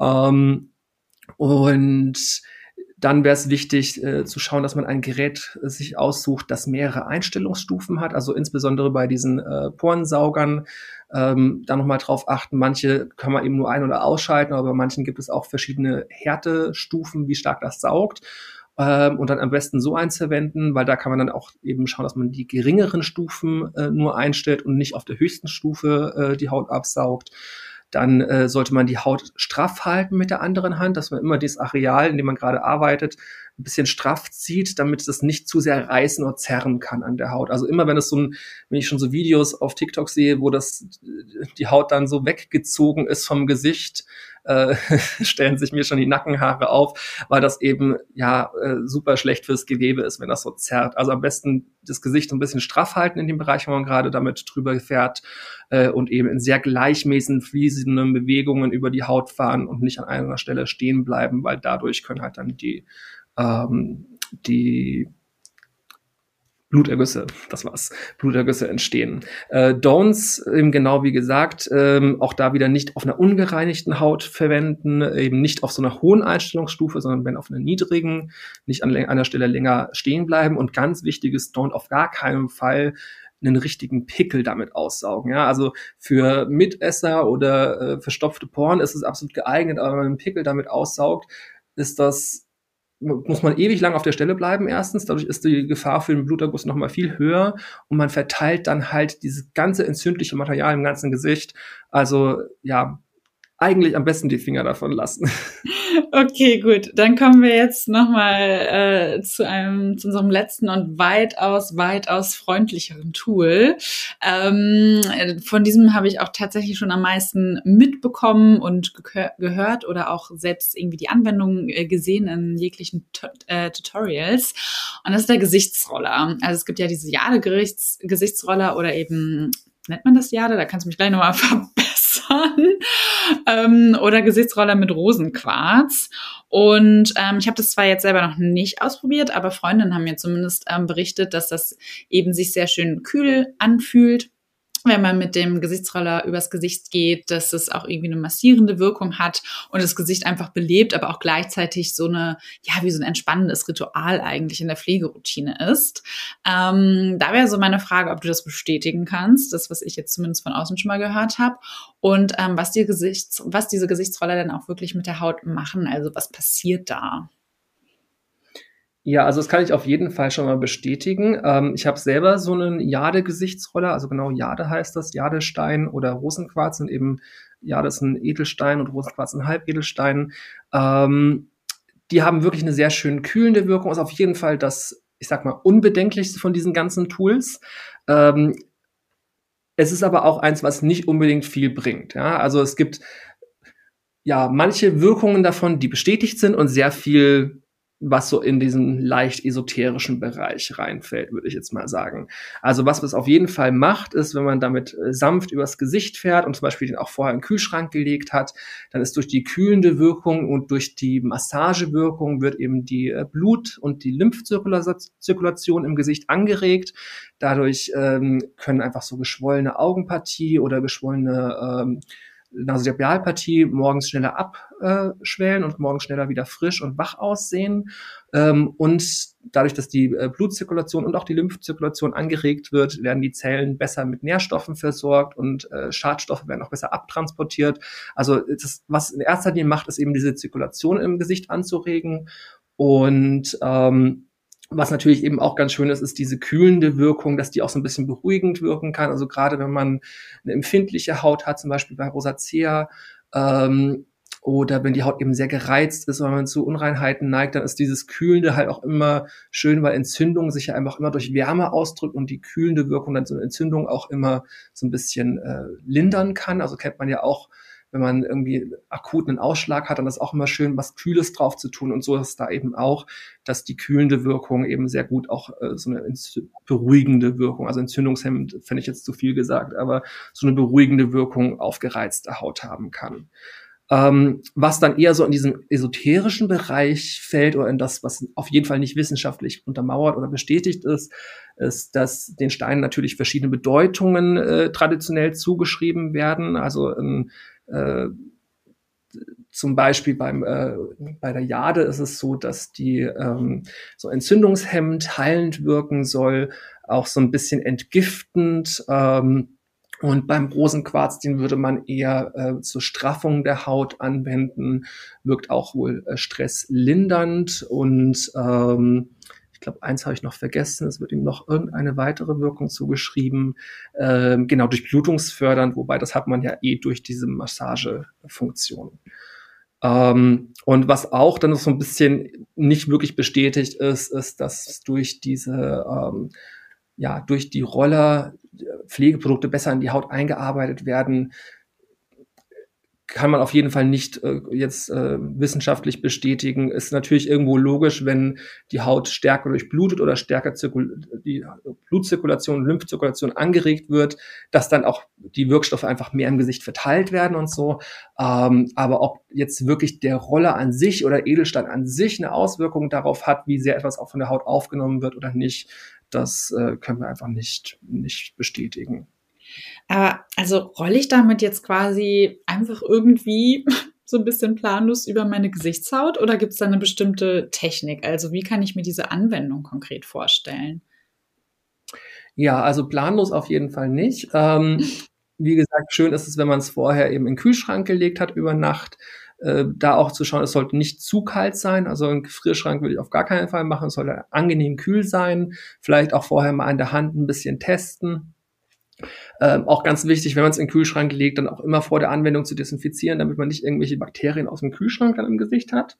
Ähm, und dann wäre es wichtig äh, zu schauen, dass man ein Gerät äh, sich aussucht, das mehrere Einstellungsstufen hat. Also insbesondere bei diesen äh, Porensaugern ähm, da nochmal drauf achten. Manche kann man eben nur ein- oder ausschalten, aber bei manchen gibt es auch verschiedene Härtestufen, wie stark das saugt. Ähm, und dann am besten so eins verwenden, weil da kann man dann auch eben schauen, dass man die geringeren Stufen äh, nur einstellt und nicht auf der höchsten Stufe äh, die Haut absaugt. Dann äh, sollte man die Haut straff halten mit der anderen Hand, dass man immer das Areal, in dem man gerade arbeitet, ein bisschen straff zieht, damit es nicht zu sehr reißen oder zerren kann an der Haut. Also immer wenn es so ein, wenn ich schon so Videos auf TikTok sehe, wo das die Haut dann so weggezogen ist vom Gesicht, äh, stellen sich mir schon die Nackenhaare auf, weil das eben ja äh, super schlecht fürs Gewebe ist, wenn das so zerrt. Also am besten das Gesicht so ein bisschen straff halten in dem Bereich, wo man gerade damit drüber fährt äh, und eben in sehr gleichmäßigen, fließenden Bewegungen über die Haut fahren und nicht an einer Stelle stehen bleiben, weil dadurch können halt dann die ähm, die Blutergüsse, das war's, Blutergüsse entstehen. Äh, Don'ts, eben genau wie gesagt, ähm, auch da wieder nicht auf einer ungereinigten Haut verwenden, eben nicht auf so einer hohen Einstellungsstufe, sondern wenn auf einer niedrigen, nicht an einer Stelle länger stehen bleiben. Und ganz wichtiges Don't auf gar keinen Fall einen richtigen Pickel damit aussaugen. Ja, also für Mitesser oder äh, verstopfte Poren ist es absolut geeignet, aber wenn man einen Pickel damit aussaugt, ist das muss man ewig lang auf der Stelle bleiben erstens. Dadurch ist die Gefahr für den Bluterguss noch mal viel höher und man verteilt dann halt dieses ganze entzündliche Material im ganzen Gesicht. Also ja, eigentlich am besten die Finger davon lassen. Okay, gut. Dann kommen wir jetzt nochmal äh, zu einem, zu unserem letzten und weitaus, weitaus freundlicheren Tool. Ähm, von diesem habe ich auch tatsächlich schon am meisten mitbekommen und ge gehört oder auch selbst irgendwie die Anwendung äh, gesehen in jeglichen T äh, Tutorials. Und das ist der Gesichtsroller. Also es gibt ja diese Jade-Gesichtsroller oder eben nennt man das Jade? Da kannst du mich gleich nochmal verbessern. Ähm, oder Gesichtsroller mit Rosenquarz. Und ähm, ich habe das zwar jetzt selber noch nicht ausprobiert, aber Freundinnen haben mir zumindest ähm, berichtet, dass das eben sich sehr schön kühl anfühlt wenn man mit dem Gesichtsroller übers Gesicht geht, dass es auch irgendwie eine massierende Wirkung hat und das Gesicht einfach belebt, aber auch gleichzeitig so eine, ja, wie so ein entspannendes Ritual eigentlich in der Pflegeroutine ist. Ähm, da wäre so meine Frage, ob du das bestätigen kannst, das, was ich jetzt zumindest von außen schon mal gehört habe, und ähm, was, die Gesichts-, was diese Gesichtsroller dann auch wirklich mit der Haut machen, also was passiert da? Ja, also das kann ich auf jeden Fall schon mal bestätigen. Ähm, ich habe selber so einen Jade-Gesichtsroller, also genau Jade heißt das, Jadestein oder Rosenquarz und eben Jade ist ein Edelstein und Rosenquarz ein Halbedelstein. Ähm, die haben wirklich eine sehr schön kühlende Wirkung, ist auf jeden Fall das, ich sag mal, unbedenklichste von diesen ganzen Tools. Ähm, es ist aber auch eins, was nicht unbedingt viel bringt. Ja? Also es gibt ja manche Wirkungen davon, die bestätigt sind und sehr viel was so in diesen leicht esoterischen Bereich reinfällt, würde ich jetzt mal sagen. Also was es auf jeden Fall macht, ist, wenn man damit äh, sanft übers Gesicht fährt und zum Beispiel den auch vorher in den Kühlschrank gelegt hat, dann ist durch die kühlende Wirkung und durch die Massagewirkung wird eben die äh, Blut- und die Lymphzirkulation im Gesicht angeregt. Dadurch ähm, können einfach so geschwollene Augenpartie oder geschwollene ähm, Nasolabialpartie morgens schneller abschwellen und morgens schneller wieder frisch und wach aussehen. Ähm, und dadurch, dass die äh, Blutzirkulation und auch die Lymphzirkulation angeregt wird, werden die Zellen besser mit Nährstoffen versorgt und äh, Schadstoffe werden auch besser abtransportiert. Also das, was in erster Linie macht, ist eben diese Zirkulation im Gesicht anzuregen und ähm, was natürlich eben auch ganz schön ist, ist diese kühlende Wirkung, dass die auch so ein bisschen beruhigend wirken kann. Also gerade wenn man eine empfindliche Haut hat, zum Beispiel bei Rosacea, ähm, oder wenn die Haut eben sehr gereizt ist, wenn man zu Unreinheiten neigt, dann ist dieses Kühlende halt auch immer schön, weil Entzündung sich ja einfach immer durch Wärme ausdrückt und die kühlende Wirkung dann so eine Entzündung auch immer so ein bisschen äh, lindern kann. Also kennt man ja auch wenn man irgendwie akut einen Ausschlag hat, dann ist auch immer schön, was Kühles drauf zu tun. Und so ist da eben auch, dass die kühlende Wirkung eben sehr gut auch äh, so eine beruhigende Wirkung, also entzündungshemmend, finde ich jetzt zu viel gesagt, aber so eine beruhigende Wirkung auf gereizte Haut haben kann. Ähm, was dann eher so in diesem esoterischen Bereich fällt oder in das, was auf jeden Fall nicht wissenschaftlich untermauert oder bestätigt ist, ist, dass den Steinen natürlich verschiedene Bedeutungen äh, traditionell zugeschrieben werden. Also in äh, zum Beispiel beim, äh, bei der Jade ist es so, dass die ähm, so entzündungshemmend, heilend wirken soll, auch so ein bisschen entgiftend. Ähm, und beim Rosenquarz, den würde man eher äh, zur Straffung der Haut anwenden, wirkt auch wohl äh, stresslindernd und ähm, glaube, eins habe ich noch vergessen, es wird ihm noch irgendeine weitere Wirkung zugeschrieben, ähm, genau, durchblutungsfördernd, wobei das hat man ja eh durch diese Massagefunktion. Ähm, und was auch dann noch so ein bisschen nicht wirklich bestätigt ist, ist, dass durch diese, ähm, ja, durch die Roller Pflegeprodukte besser in die Haut eingearbeitet werden, kann man auf jeden Fall nicht äh, jetzt äh, wissenschaftlich bestätigen. Ist natürlich irgendwo logisch, wenn die Haut stärker durchblutet oder stärker Zirkul die Blutzirkulation, Lymphzirkulation angeregt wird, dass dann auch die Wirkstoffe einfach mehr im Gesicht verteilt werden und so. Ähm, aber ob jetzt wirklich der Roller an sich oder Edelstein an sich eine Auswirkung darauf hat, wie sehr etwas auch von der Haut aufgenommen wird oder nicht, das äh, können wir einfach nicht, nicht bestätigen. Aber also rolle ich damit jetzt quasi einfach irgendwie so ein bisschen planlos über meine Gesichtshaut oder gibt es da eine bestimmte Technik? Also wie kann ich mir diese Anwendung konkret vorstellen? Ja, also planlos auf jeden Fall nicht. Ähm, wie gesagt, schön ist es, wenn man es vorher eben in den Kühlschrank gelegt hat über Nacht. Äh, da auch zu schauen, es sollte nicht zu kalt sein. Also ein Gefrierschrank will ich auf gar keinen Fall machen. Es sollte angenehm kühl sein. Vielleicht auch vorher mal an der Hand ein bisschen testen. Ähm, auch ganz wichtig, wenn man es in den Kühlschrank legt, dann auch immer vor der Anwendung zu desinfizieren, damit man nicht irgendwelche Bakterien aus dem Kühlschrank dann im Gesicht hat.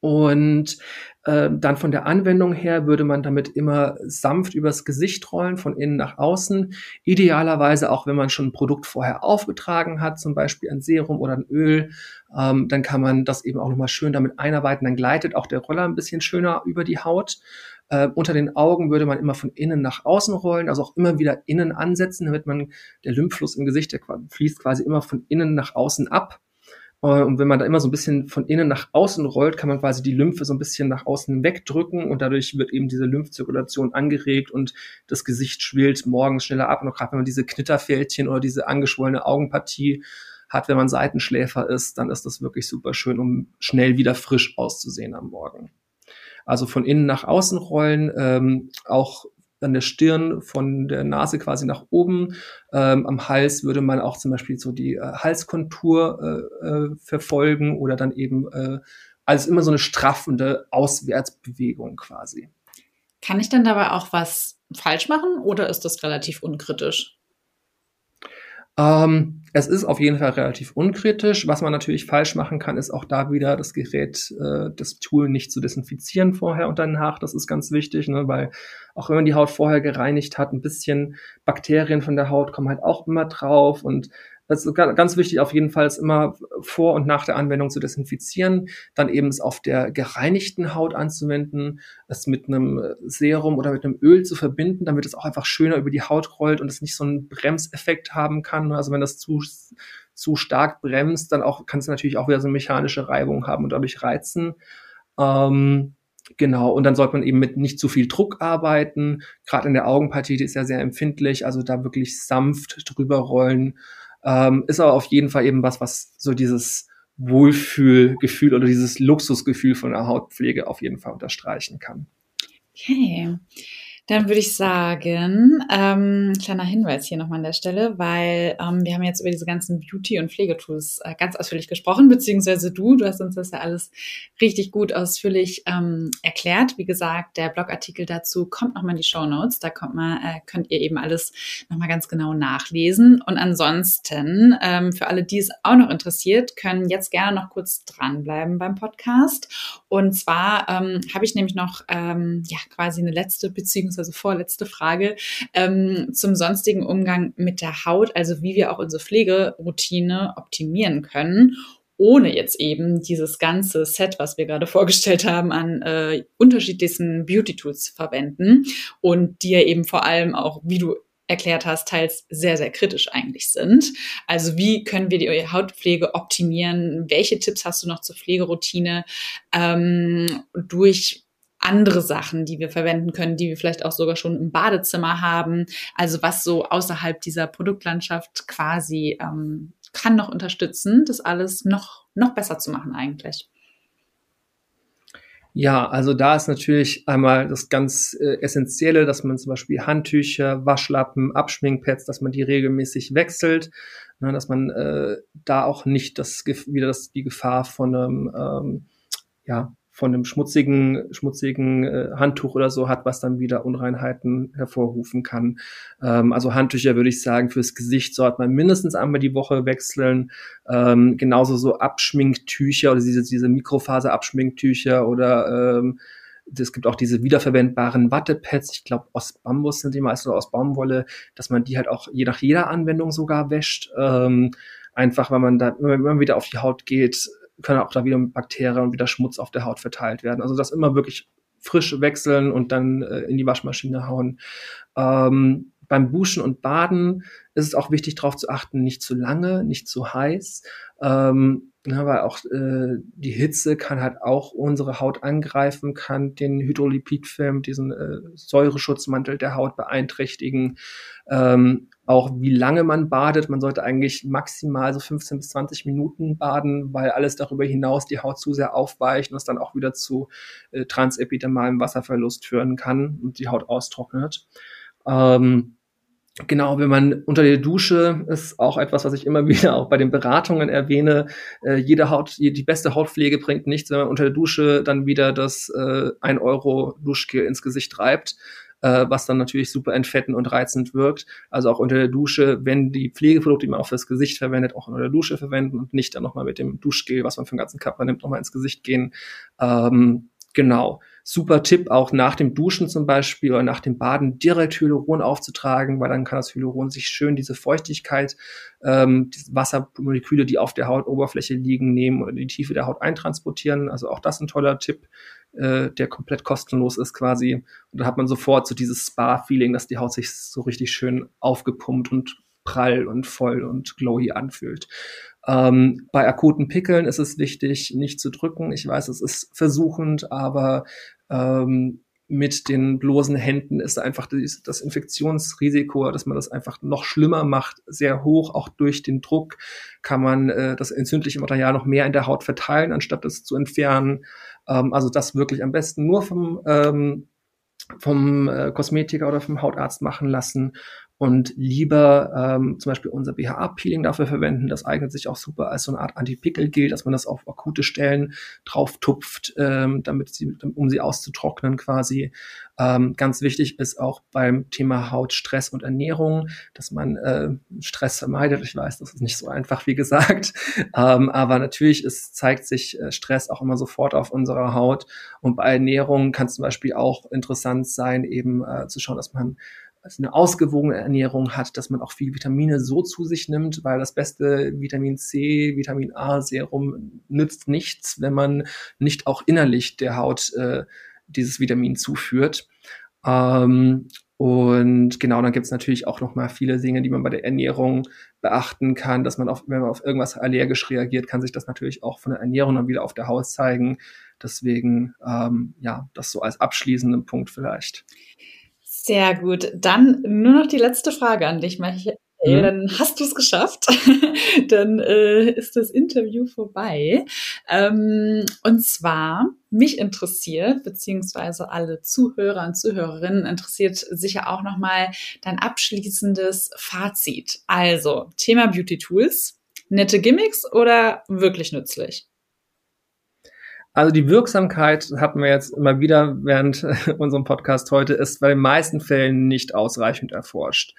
Und äh, dann von der Anwendung her würde man damit immer sanft übers Gesicht rollen, von innen nach außen. Idealerweise auch, wenn man schon ein Produkt vorher aufgetragen hat, zum Beispiel ein Serum oder ein Öl, ähm, dann kann man das eben auch nochmal schön damit einarbeiten. Dann gleitet auch der Roller ein bisschen schöner über die Haut. Äh, unter den Augen würde man immer von innen nach außen rollen, also auch immer wieder innen ansetzen, damit man der Lymphfluss im Gesicht, der fließt quasi immer von innen nach außen ab. Äh, und wenn man da immer so ein bisschen von innen nach außen rollt, kann man quasi die Lymphe so ein bisschen nach außen wegdrücken und dadurch wird eben diese Lymphzirkulation angeregt und das Gesicht schwillt morgens schneller ab. Und gerade wenn man diese Knitterfältchen oder diese angeschwollene Augenpartie hat, wenn man Seitenschläfer ist, dann ist das wirklich super schön, um schnell wieder frisch auszusehen am Morgen. Also von innen nach außen rollen, ähm, auch an der Stirn von der Nase quasi nach oben. Ähm, am Hals würde man auch zum Beispiel so die äh, Halskontur äh, äh, verfolgen oder dann eben äh, also immer so eine straffende Auswärtsbewegung quasi. Kann ich denn dabei auch was falsch machen oder ist das relativ unkritisch? Ähm, es ist auf jeden Fall relativ unkritisch. Was man natürlich falsch machen kann, ist auch da wieder das Gerät, äh, das Tool nicht zu desinfizieren vorher und danach. Das ist ganz wichtig, ne? weil auch wenn man die Haut vorher gereinigt hat, ein bisschen Bakterien von der Haut kommen halt auch immer drauf und Also ganz wichtig auf jeden Fall ist immer vor und nach der Anwendung zu desinfizieren, dann eben es auf der gereinigten Haut anzuwenden, es mit einem Serum oder mit einem Öl zu verbinden, damit es auch einfach schöner über die Haut rollt und es nicht so einen Bremseffekt haben kann. Also wenn das zu, zu stark bremst, dann auch kann es natürlich auch wieder so eine mechanische Reibung haben und dadurch reizen. Ähm, Genau, und dann sollte man eben mit nicht zu viel Druck arbeiten. Gerade in der Augenpartie, die ist ja sehr empfindlich, also da wirklich sanft drüber rollen. Ähm, ist aber auf jeden Fall eben was, was so dieses Wohlfühlgefühl oder dieses Luxusgefühl von der Hautpflege auf jeden Fall unterstreichen kann. Okay. Dann würde ich sagen, ähm, kleiner Hinweis hier nochmal an der Stelle, weil ähm, wir haben jetzt über diese ganzen Beauty- und Pflegetools äh, ganz ausführlich gesprochen, beziehungsweise du, du hast uns das ja alles richtig gut ausführlich ähm, erklärt. Wie gesagt, der Blogartikel dazu kommt nochmal in die Show Notes. Da kommt mal, äh, könnt ihr eben alles nochmal ganz genau nachlesen. Und ansonsten, ähm, für alle, die es auch noch interessiert, können jetzt gerne noch kurz dranbleiben beim Podcast. Und zwar ähm, habe ich nämlich noch ähm, ja quasi eine letzte beziehungsweise beziehungsweise vorletzte Frage, ähm, zum sonstigen Umgang mit der Haut, also wie wir auch unsere Pflegeroutine optimieren können ohne jetzt eben dieses ganze Set, was wir gerade vorgestellt haben, an äh, unterschiedlichsten Beauty-Tools zu verwenden und die ja eben vor allem auch, wie du erklärt hast, teils sehr, sehr kritisch eigentlich sind. Also wie können wir die Hautpflege optimieren? Welche Tipps hast du noch zur Pflegeroutine ähm, durch andere Sachen, die wir verwenden können, die wir vielleicht auch sogar schon im Badezimmer haben. Also was so außerhalb dieser Produktlandschaft quasi ähm, kann noch unterstützen, das alles noch, noch besser zu machen eigentlich. Ja, also da ist natürlich einmal das ganz äh, Essentielle, dass man zum Beispiel Handtücher, Waschlappen, Abschminkpads, dass man die regelmäßig wechselt, ne, dass man äh, da auch nicht das wieder das, die Gefahr von einem ähm, ja, von einem schmutzigen, schmutzigen äh, Handtuch oder so hat, was dann wieder Unreinheiten hervorrufen kann. Ähm, also Handtücher würde ich sagen, fürs Gesicht sollte man mindestens einmal die Woche wechseln. Ähm, genauso so Abschminktücher oder diese, diese Mikrofaser-Abschminktücher oder ähm, es gibt auch diese wiederverwendbaren Wattepads, ich glaube aus Bambus sind die meisten oder aus Baumwolle, dass man die halt auch je nach jeder Anwendung sogar wäscht. Ähm, einfach, weil man da, wenn man wieder auf die Haut geht, können auch da wieder Bakterien und wieder Schmutz auf der Haut verteilt werden. Also das immer wirklich frisch wechseln und dann äh, in die Waschmaschine hauen. Ähm, beim Duschen und Baden ist es auch wichtig, darauf zu achten, nicht zu lange, nicht zu heiß. Ähm, weil auch äh, die Hitze kann halt auch unsere Haut angreifen, kann den Hydrolipidfilm, diesen äh, Säureschutzmantel der Haut beeinträchtigen. Ähm, auch wie lange man badet. Man sollte eigentlich maximal so 15 bis 20 Minuten baden, weil alles darüber hinaus die Haut zu sehr aufweicht und es dann auch wieder zu äh, transepidermalem Wasserverlust führen kann und die Haut austrocknet. Ähm, Genau, wenn man unter der Dusche ist auch etwas, was ich immer wieder auch bei den Beratungen erwähne. Äh, jede Haut, die beste Hautpflege bringt nichts, wenn man unter der Dusche dann wieder das äh, 1 Euro Duschgel ins Gesicht reibt äh, was dann natürlich super entfettend und reizend wirkt. Also auch unter der Dusche, wenn die Pflegeprodukte, die man auch fürs Gesicht verwendet, auch unter der Dusche verwenden und nicht dann nochmal mit dem Duschgel, was man für den ganzen Körper nimmt, nochmal ins Gesicht gehen. Ähm, genau. Super Tipp, auch nach dem Duschen zum Beispiel oder nach dem Baden direkt Hyaluron aufzutragen, weil dann kann das Hyaluron sich schön diese Feuchtigkeit, ähm, diese Wassermoleküle, die auf der Hautoberfläche liegen, nehmen oder die Tiefe der Haut eintransportieren. Also auch das ein toller Tipp äh, der komplett kostenlos ist quasi. Und da hat man sofort so dieses Spa-Feeling, dass die Haut sich so richtig schön aufgepumpt und prall und voll und glowy anfühlt. Ähm, bei akuten Pickeln ist es wichtig, nicht zu drücken. Ich weiß, es ist versuchend, aber ähm, mit den bloßen Händen ist einfach das Infektionsrisiko, dass man das einfach noch schlimmer macht, sehr hoch. Auch durch den Druck kann man äh, das entzündliche Material noch mehr in der Haut verteilen, anstatt es zu entfernen. Ähm, also das wirklich am besten nur vom, ähm, vom äh, Kosmetiker oder vom Hautarzt machen lassen und lieber ähm, zum Beispiel unser BHA-Peeling dafür verwenden. Das eignet sich auch super als so eine Art Anti-Pickel-Gel, dass man das auf akute Stellen drauf tupft, ähm, damit sie, um sie auszutrocknen quasi. Ähm, ganz wichtig ist auch beim Thema Haut, Stress und Ernährung, dass man äh, Stress vermeidet. Ich weiß, das ist nicht so einfach, wie gesagt. Ähm, aber natürlich, es zeigt sich äh, Stress auch immer sofort auf unserer Haut. Und bei Ernährung kann es zum Beispiel auch interessant sein, eben äh, zu schauen, dass man eine ausgewogene Ernährung hat, dass man auch viel Vitamine so zu sich nimmt, weil das beste Vitamin C, Vitamin A Serum nützt nichts, wenn man nicht auch innerlich der Haut äh, dieses Vitamin zuführt. Ähm, und genau, dann gibt es natürlich auch noch mal viele Dinge, die man bei der Ernährung beachten kann, dass man auf, wenn man auf irgendwas allergisch reagiert, kann sich das natürlich auch von der Ernährung dann wieder auf der Haut zeigen. Deswegen, ähm, ja, das so als abschließenden Punkt vielleicht. Sehr gut. Dann nur noch die letzte Frage an dich, Michael. Mhm. Dann hast du es geschafft. dann äh, ist das Interview vorbei. Ähm, und zwar, mich interessiert, beziehungsweise alle Zuhörer und Zuhörerinnen interessiert sicher auch nochmal dein abschließendes Fazit. Also, Thema Beauty Tools. Nette Gimmicks oder wirklich nützlich? Also die Wirksamkeit hatten wir jetzt immer wieder während unserem Podcast heute, ist bei den meisten Fällen nicht ausreichend erforscht.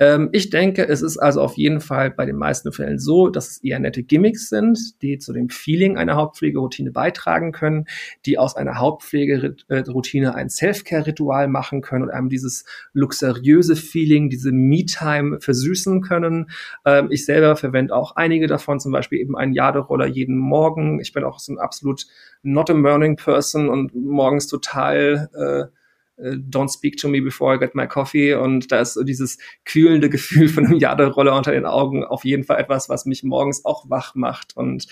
Ähm, ich denke, es ist also auf jeden Fall bei den meisten Fällen so, dass es eher nette Gimmicks sind, die zu dem Feeling einer Hauptpflegeroutine beitragen können, die aus einer Hauptpflegeroutine ein Self-Care-Ritual machen können und einem dieses luxuriöse Feeling, diese Me-Time versüßen können. Ähm, ich selber verwende auch einige davon, zum Beispiel eben einen Jaderoller jeden Morgen. Ich bin auch so ein absolut not a morning person und morgens total äh, Don't Speak to Me Before I Get My Coffee. Und da ist so dieses kühlende Gefühl von einem Jaderoller unter den Augen auf jeden Fall etwas, was mich morgens auch wach macht und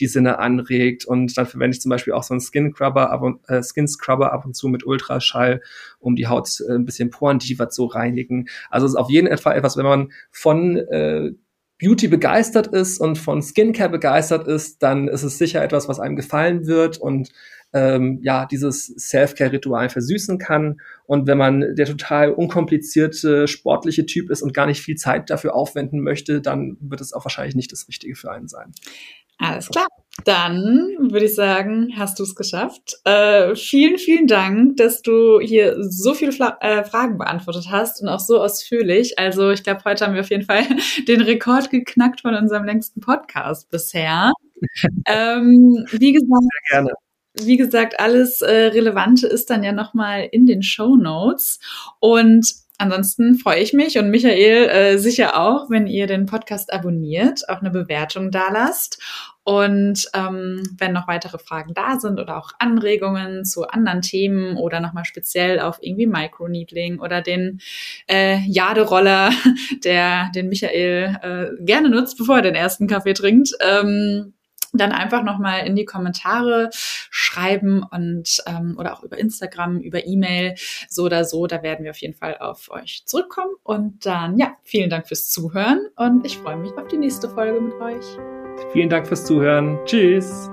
die Sinne anregt. Und dann verwende ich zum Beispiel auch so einen Skin Scrubber ab und, äh, Skin Scrubber ab und zu mit Ultraschall, um die Haut äh, ein bisschen porentiver zu reinigen. Also es ist auf jeden Fall etwas, wenn man von äh, Beauty begeistert ist und von Skincare begeistert ist, dann ist es sicher etwas, was einem gefallen wird. Und ähm, ja dieses Self-Care-Ritual versüßen kann. Und wenn man der total unkomplizierte sportliche Typ ist und gar nicht viel Zeit dafür aufwenden möchte, dann wird es auch wahrscheinlich nicht das Richtige für einen sein. Alles klar. Dann würde ich sagen, hast du es geschafft. Äh, vielen, vielen Dank, dass du hier so viele Fla äh, Fragen beantwortet hast und auch so ausführlich. Also ich glaube, heute haben wir auf jeden Fall den Rekord geknackt von unserem längsten Podcast bisher. ähm, wie gesagt, Sehr gerne wie gesagt, alles äh, Relevante ist dann ja nochmal in den Show Notes. Und ansonsten freue ich mich und Michael äh, sicher auch, wenn ihr den Podcast abonniert, auch eine Bewertung da lasst. Und ähm, wenn noch weitere Fragen da sind oder auch Anregungen zu anderen Themen oder nochmal speziell auf irgendwie Microneedling oder den äh, Jaderoller, der den Michael äh, gerne nutzt, bevor er den ersten Kaffee trinkt, ähm, dann einfach nochmal in die Kommentare schreiben und ähm, oder auch über Instagram, über E-Mail, so oder so. Da werden wir auf jeden Fall auf euch zurückkommen. Und dann, ja, vielen Dank fürs Zuhören und ich freue mich auf die nächste Folge mit euch. Vielen Dank fürs Zuhören. Tschüss.